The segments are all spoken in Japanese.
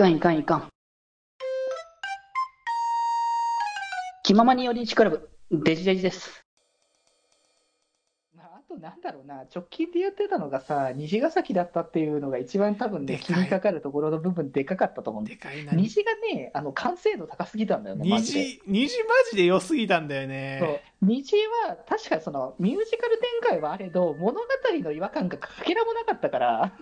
かんいかんいかん。気ままに寄り道クラブ、デジデジです。まあ、あとなんだろうな、直近で言ってたのがさ、虹ヶ崎だったっていうのが一番多分ね、気にかかるところの部分でかかったと思うんででかいな。虹がね、あの完成度高すぎたんだよね。虹、虹マジで良すぎたんだよそうね。虹は確かにそのミュージカル展開はあれど、物語の違和感がかけらもなかったから、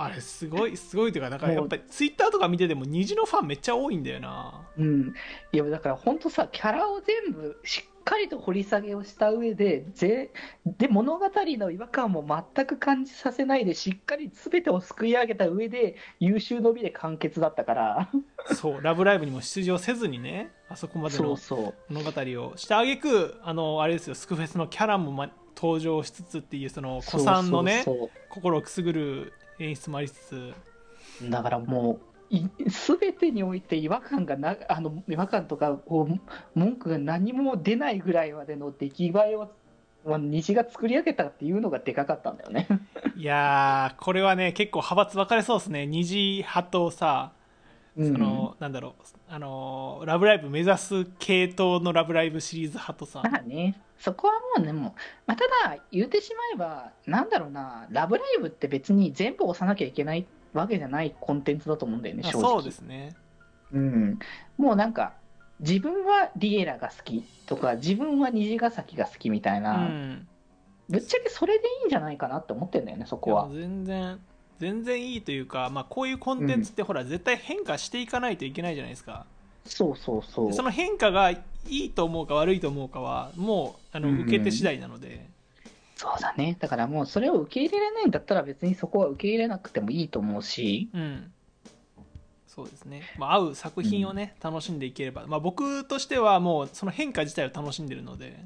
あれすごい、すごいというか、なんかやもうっぱりツイッターとか見てても虹のファンめっちゃ多いんだよな。うん、いやだから本当さ、キャラを全部しっかりと掘り下げをした上で、ぜで物語の違和感も全く感じさせないで、しっかり全てをすくい上げた上で、優秀の美で完結だったから、そう、ラブライブにも出場せずにね、あそこまでのそうそう。物語をしてあげく、あの、あれですよ、スクフェスのキャラも、ま、登場しつつっていう、その、子さんのね、心をくすぐる演出もありつつ、だからもう、すべてにおいて違和感がな、あの違和感とかこう文句が何も出ないぐらいまでの出来栄えを、まあ、虹が作り上げたっていうのがでかかったんだよね。いやー、これはね、結構派閥分かれそうですね。虹派とさ、その、なんだろう、あのー、ラブライブ目指す系統のラブライブシリーズ派とさ、まあね、そこはもうね、もう、まあ、ただ、言ってしまえば、なんだろうな、ラブライブって別に全部押さなきゃいけないわけじゃないコンテンツだと思うんだよね、正直。あそうですね。うん、もうなんか、自分はリエラが好きとか、自分は虹ヶ崎が好きみたいうな、ん。ぶっちゃけそれでいいんじゃないかなって思ってんだよね、そこは。全然、全然いいというか、まあ、こういうコンテンツってほら、絶対変化していかないといけないじゃないですか。そうそうそうで。その変化がいいと思うか悪いと思うかは、もう、あの、うんうん受け手次第なので、そうだね。だからもうそれを受け入れれないんだったら別にそこは受け入れなくてもいいと思うし、うん。そうですね。まあ、合う作品をね、楽しんでいければ。まあ、僕としてはもう、その変化自体を楽しんでるので、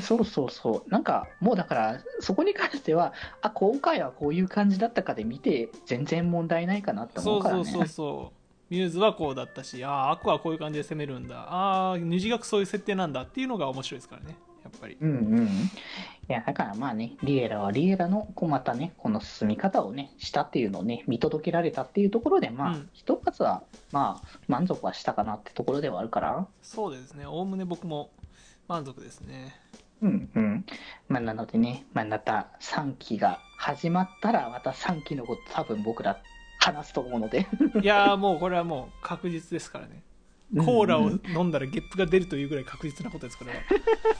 そうそうそう。なんかもうだからそこに関しては、あ、今回はこういう感じだったかで見て全然問題ないかなって思うからね。そうそうそうそうミューズはこうだったしああアクアはこういう感じで攻めるんだ。ああ虹学そういう設定なんだっていうのが面白いですからね。やっぱり。うんうん。いや、だからまあね、リエラはリエラの、こうまたね、この進み方をね、したっていうのをね、見届けられたっていうところで、まあ、うん。一発は、まあ、満足はしたかなってところではあるから、そうですね。おおむね僕も満足ですね。うんうん。まあ、なのでね、まあ、また3期が始まったら、また3期のこと多分僕ら話すと思うので。いやーもうこれはもう確実ですからね。コーラを飲んだらゲップが出るというぐらい確実なことですこれは、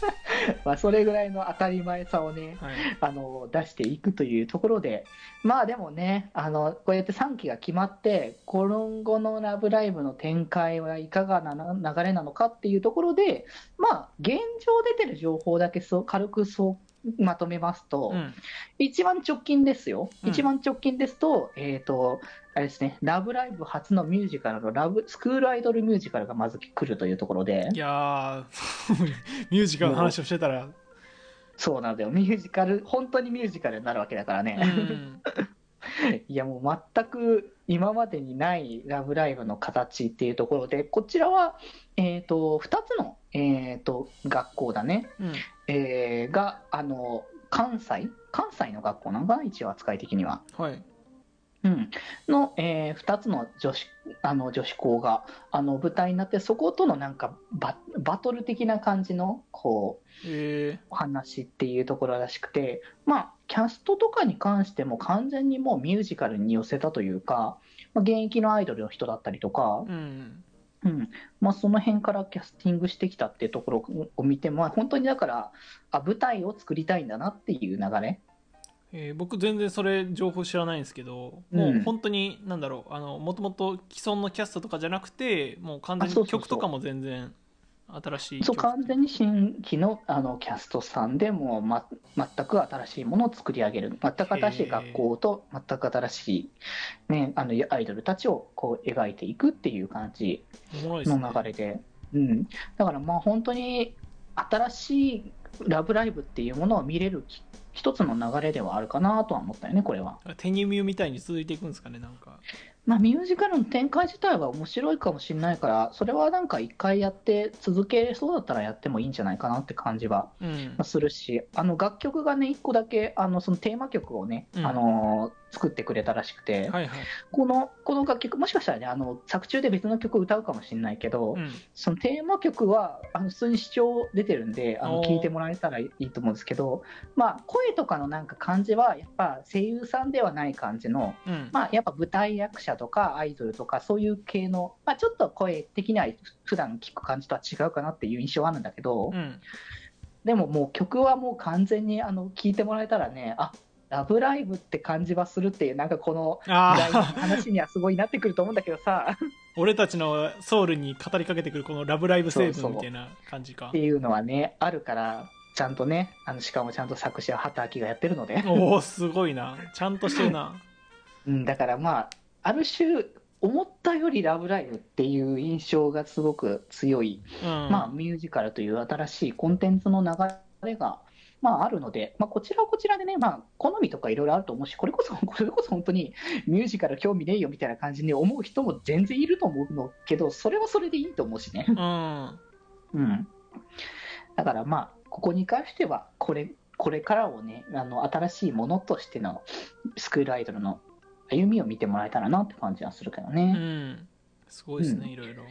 まあ、それぐらいの当たり前さをね、はい、あの出していくというところで、まあでもね、あのこうやって3期が決まって、今後のラブライブの展開はいかがな流れなのかっていうところで、まあ、現状出てる情報だけそう軽くそうまとめますと、うん。一番直近ですよ、うん。一番直近ですと、えっ、と、あれですね、ラブライブ初のミュージカルのラブスクールアイドルミュージカルがまず来るというところで。い、やー ミュージカルの話をしてたら。そうなんだよ、ミュージカル、本当にミュージカルになるわけだからね。うん。いやもう全く今までにないラブライブの形っていうところで、こちらは、えー、と2つの、えー、と学校だね、うん。えーがあの関西、関西の学校なのか？な、一応扱い的には。はい。うん、の、え2つの女子あの女子校があの舞台になって、そことのなんかババトル的な感じのこうえお話っていうところらしくて、まあ、キャストとかに関しても完全にもうミュージカルに寄せたというか、まあ、現役のアイドルの人だったりとかー、うんうん。まあ、その辺からキャスティングしてきたっていうところを見ても、本当にだからあ、舞台を作りたいんだなっていう流れ？えー僕全然それ情報知らないんですけど、うん。もう本当になんだろうあのもともと既存のキャストとかじゃなくてもう完全に曲とかも全然新しいそう曲。完全に新規のあのキャストさんでもう、ま、全く新しいものを作り上げる、全く新しい学校と全く新しい、ね、あのアイドルたちをこう描いていくっていう感じの流れで、うん、だからまあ本当に新しいラブライブっていうものを見れるき一つの流れではあるかなとは思ったよね、これは。テニミみたいに続いていくんですかねなんかまあ、ミュージカルの展開自体は面白いかもしれないから、それはなんか一回やって続けそうだったらやってもいいんじゃないかなって感じはするし、あの楽曲がね、一個だけ、あのそのテーマ曲をね、うん。あの作ってくれたらしくて、はいはい。このこの楽曲もしかしたらねあの作中で別の曲を歌うかもしれないけど、うん。そのテーマ曲はあの普通に視聴出てるんであの聞いてもらえたらいいと思うんですけど、まあ、声とかのなんか感じはやっぱ声優さんではない感じの、うん。まあ、やっぱ舞台役者とかアイドルとかそういう系の、まあ、ちょっと声的には普段聞く感じとは違うかなっていう印象はあるんだけど、うん。でももう曲はもう完全にあの聞いてもらえたらねあラブライブって感じはするっていうなんかこの話にはすごいなってくると思うんだけどさ俺たちのソウルに語りかけてくるこのラブライブ成そうそう分みたいな感じかって。いうのはねあるからちゃんとねあのしかもちゃんと作詞は畑明がやってるので、おおすごいな。ちゃんとしてるな。うん、だからまあある種思ったより「ラブライブ!」っていう印象がすごく強い、うん。まあ、ミュージカルという新しいコンテンツの流れが、まあ、あるので、まあ、こちらはこちらでね、まあ、好みとかいろいろあると思うしこれこそ これこそ本当にミュージカル興味ねえよみたいな感じに思う人も全然いると思うのけどそれはそれでいいと思うしね。うん。うん、だからまあここに関してはこれこれからをねあの新しいものとしてのスクールアイドルの歩みを見てもらえたらなって感じはするけどうね、ん。すごいですね、うんいろいろ。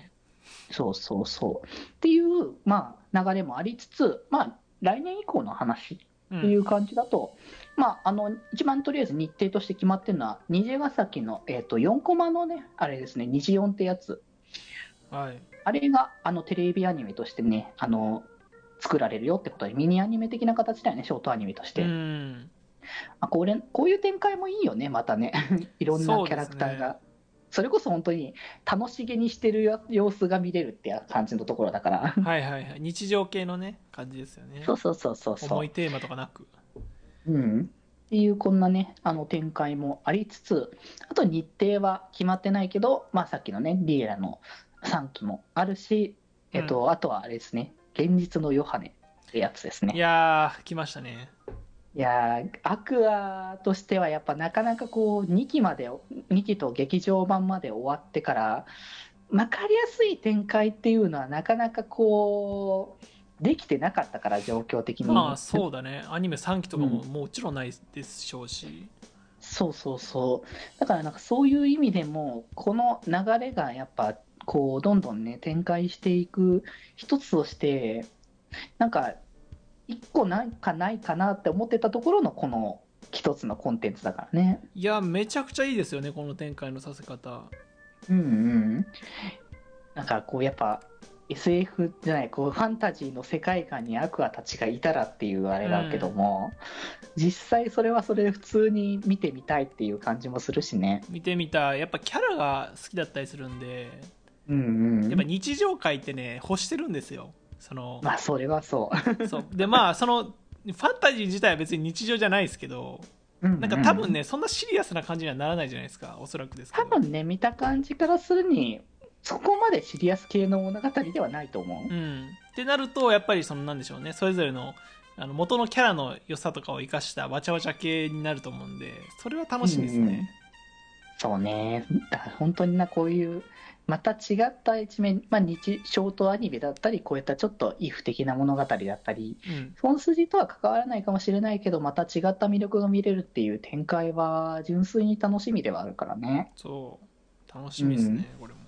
そうそうそうっていう、まあ、流れもありつつ、まあ、来年以降の話う。っていうん感じだと、まあ、あの一番とりあえず日程として決まってるのは虹ヶ崎の、えー、と4コマのねあれですね虹4ってやつはい。あれがあのテレビアニメとしてね、あの作られるよってことで、ミニアニメ的な形だよね、ショートアニメとして。うん。あこれこういう展開もいいよね、またね、いろんなキャラクターが。それこそ本当に楽しげにしてるや様子が見れるって感じのところだから。はいはいはい。日常系のね、感じですよね。そうそうそうそうそう重い。テーマとかなく。うん。っていうこんなね、あの展開もありつつ、あと日程は決まってないけど、まあさっきのね、リエラの3期もあるし、えっと、あとはあれですね、現実のヨハネってやつですね。いやー、来ましたね。いやーアクアとしてはやっぱなかなかこう2期まで2期と劇場版まで終わってから分かりやすい展開っていうのはなかなかこうできてなかったから状況的にまあそうだね。アニメ3期とかもうんもちろんないでしょうし。そうそうそうだからなんかそういう意味でもこの流れがやっぱこうどんどんね展開していく一つとしてなんか一個なんかないかなって思ってたところのこの一つのコンテンツだからね。いや、めちゃくちゃいいですよね、この展開のさせ方。うんうん。なんかこうやっぱ SF じゃないこうファンタジーの世界観にアクアたちがいたらっていうあれだけども、実際それはそれで普通に見てみたいっていう感じもするしね。見てみたやっぱキャラが好きだったりするんでうんうん。やっぱ日常界ってね欲してるんですよそのまあそれはそう。そうでまあそのファンタジー自体は別に日常じゃないですけどななんか多分ね、そんなシリアスな感じにはならないじゃないですかおそらくですけど多分ね見た感じからするにそこまでシリアス系の物語ではないと思う。うんってなるとやっぱりそのなんでしょうねそれぞれのあの元のキャラの良さとかを生かしたわちゃわちゃ系になると思うんでそれは楽しみですね、そうね。だから本当にな、こういう、また違った一面、まあ、日、ショートアニメだったり、こういったちょっとイフ的な物語だったり、うん。本筋とは関わらないかもしれないけど、また違った魅力が見れるっていう展開は、純粋に楽しみではあるからね。そう。楽しみですね、これも。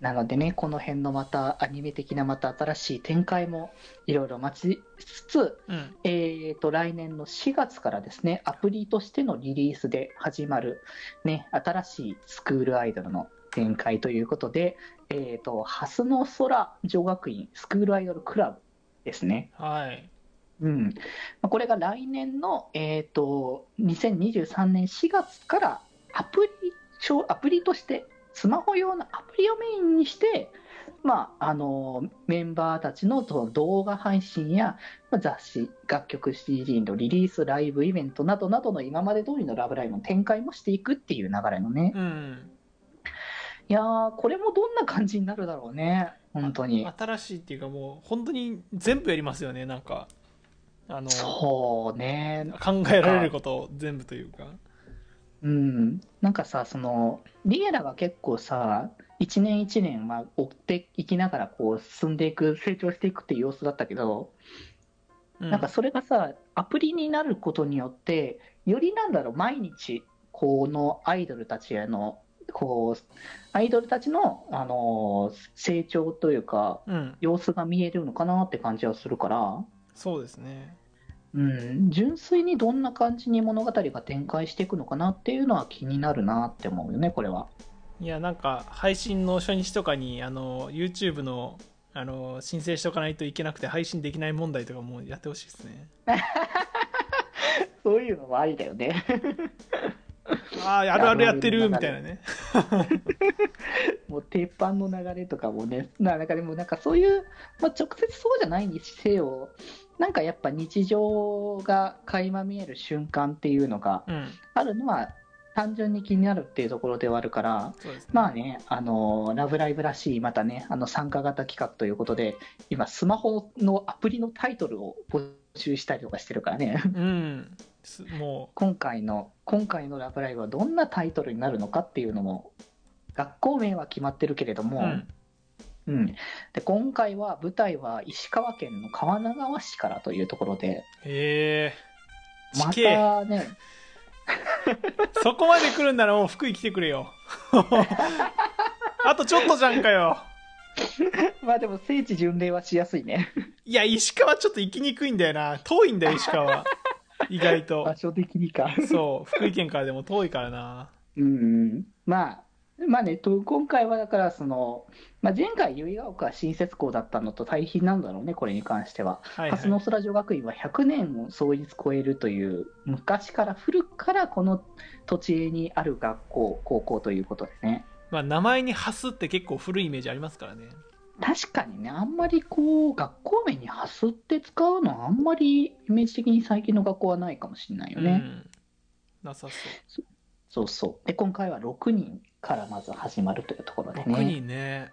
なのでね、この辺のまたアニメ的なまた新しい展開もいろいろ待ちつつ、うん。えー、と来年の4月からですね、アプリとしてのリリースで始まる、ね、新しいスクールアイドルの展開ということで、えー、と蓮の空女学院スクールアイドルクラブですね。はいうん、まあこれが来年の、えー、と2023年4月からアプリ小アプリとしてスマホ用のアプリをメインにして、まあ、あのメンバーたちの動画配信やまあ雑誌楽曲 CD のリリースライブイベントなどなどの今まで通りの「ラブライブ!」の展開もしていくっていう流れのねうんいやーこれもどんな感じになるだろうね。本当に。新しいっていうかもう本当に全部やりますよねなんか。あのそうね。考えられることを全部というか。うん、なんかさそのリエラが結構さ一年一年まあ追っていきながらこう進んでいく成長していくっていう様子だったけど、うなんかそれがさアプリになることによってよりなんだろう毎日このアイドルたちへの、こう、アイドルたちの、あのー成長というか、うん。様子が見えるのかなって感じはするから、そうですね。うん、純粋にどんな感じに物語が展開していくのかなっていうのは気になるなって思うよね、これは。いやなんか配信の初日とかにあの YouTube のあの申請しとかないといけなくて配信できない問題とかもやってほしいですね。そういうのもありだよね。あああるあるやってるみたいなね もう鉄板の流れとかもね、ななんかでもなんかそういう、まあ、直接そうじゃないにせよ、なんかやっぱ日常が垣間見える瞬間っていうのがうん。あるのは単純に気になるっていうところではあるから、ね。まあね、あの、ラブライブらしい、またね、あの参加型企画ということで、今、スマホのアプリのタイトルを募集したりとかしてるからね、うんすも今回の、今回のラブライブはどんなタイトルになるのかっていうのも、学校名は決まってるけれどう、も、うん、うん、で今回は舞台は石川県の川奈川市からというところで、へえ。またね、そこまで来るんならもう福井来てくれよ。あとちょっとじゃんかよ。まあでも聖地巡礼はしやすいね、いや石川ちょっと行きにくいんだよな。遠いんだよ石川 意外と場所的にか。そう福井県からでも遠いからなうん、まあ、まあね、と今回はだからその、まあ、前回、由比ヶ丘新設校だったのと対比なんだろうね、これに関しては。はいはい蓮野空女学院は100年を創立超えるという、昔から古くからこの土地にある学校、高校ということでね。まあ名前に「ハス」って結構古いイメージありますからね確かにね、あんまりこう、学校名にハスって使うのは、あんまりイメージ的に最近の学校はないかもしれないよね。うんなさそそうそう。で、今回は6人からまず始まるというところうでね。6人ね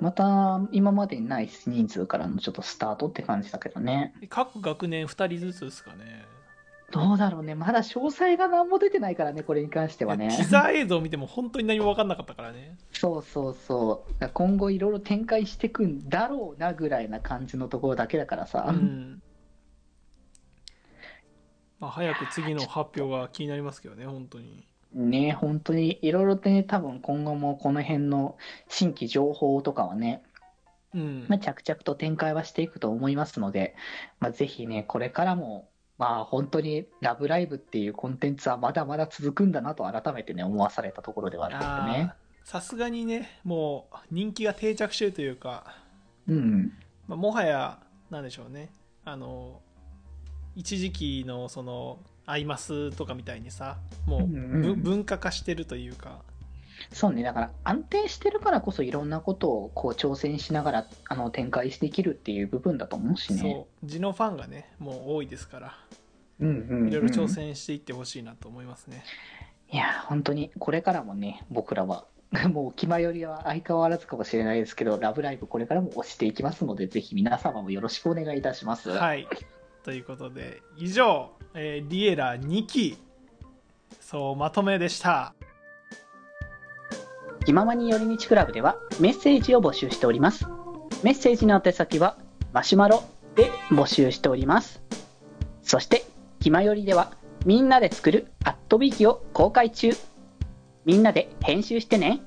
また今までにない人数からのちょっとスタートって感じだけどね。各学年2人ずつですかねどうだろうね。まだ詳細が何も出てないからね、これに関してはね。ティザー映像を見ても本当に何も分かんなかったからねそうそうそう。今後いろいろ展開していくんだろうなぐらいな感じのところだけだからさ。うんまあ、早く次の発表が気になりますけどね本当にね、本当にいろいろとね、多分今後もこの辺の新規情報とかはね、うんまあ、着々と展開はしていくと思いますので、まあ、ぜひね、これからも、まあ本当にラブライブっていうコンテンツはまだまだ続くんだなと改めてね、思わされたところではあるんでねあ。ーさすがにねもう人気が定着してるというか、うん。まあ、もはやなんでしょうねあの一時期のその「アイマス」とかみたいにさもううんうんぶ文化化してるというかそうね、だから安定してるからこそいろんなことをこう挑戦しながらあの展開していけるっていう部分だと思うしね。そう。地のファンがねもう多いですから。うんうんうん。いろいろ挑戦していってほしいなと思いますね、いや、本当にこれからもね、僕らは、もう気前よりは相変わらずかもしれないですけど、ラブライブこれからも推していきますので、ぜひ皆様もよろしくお願いいたします。はい。ということで以上、えーリエラ2期そうまとめでした気ままに寄り道クラブではメッセージを募集しております。メッセージの宛先はマシュマロで募集しております。そして、気まよりではみんなで作るアットビーキを公開中。みんなで編集してね。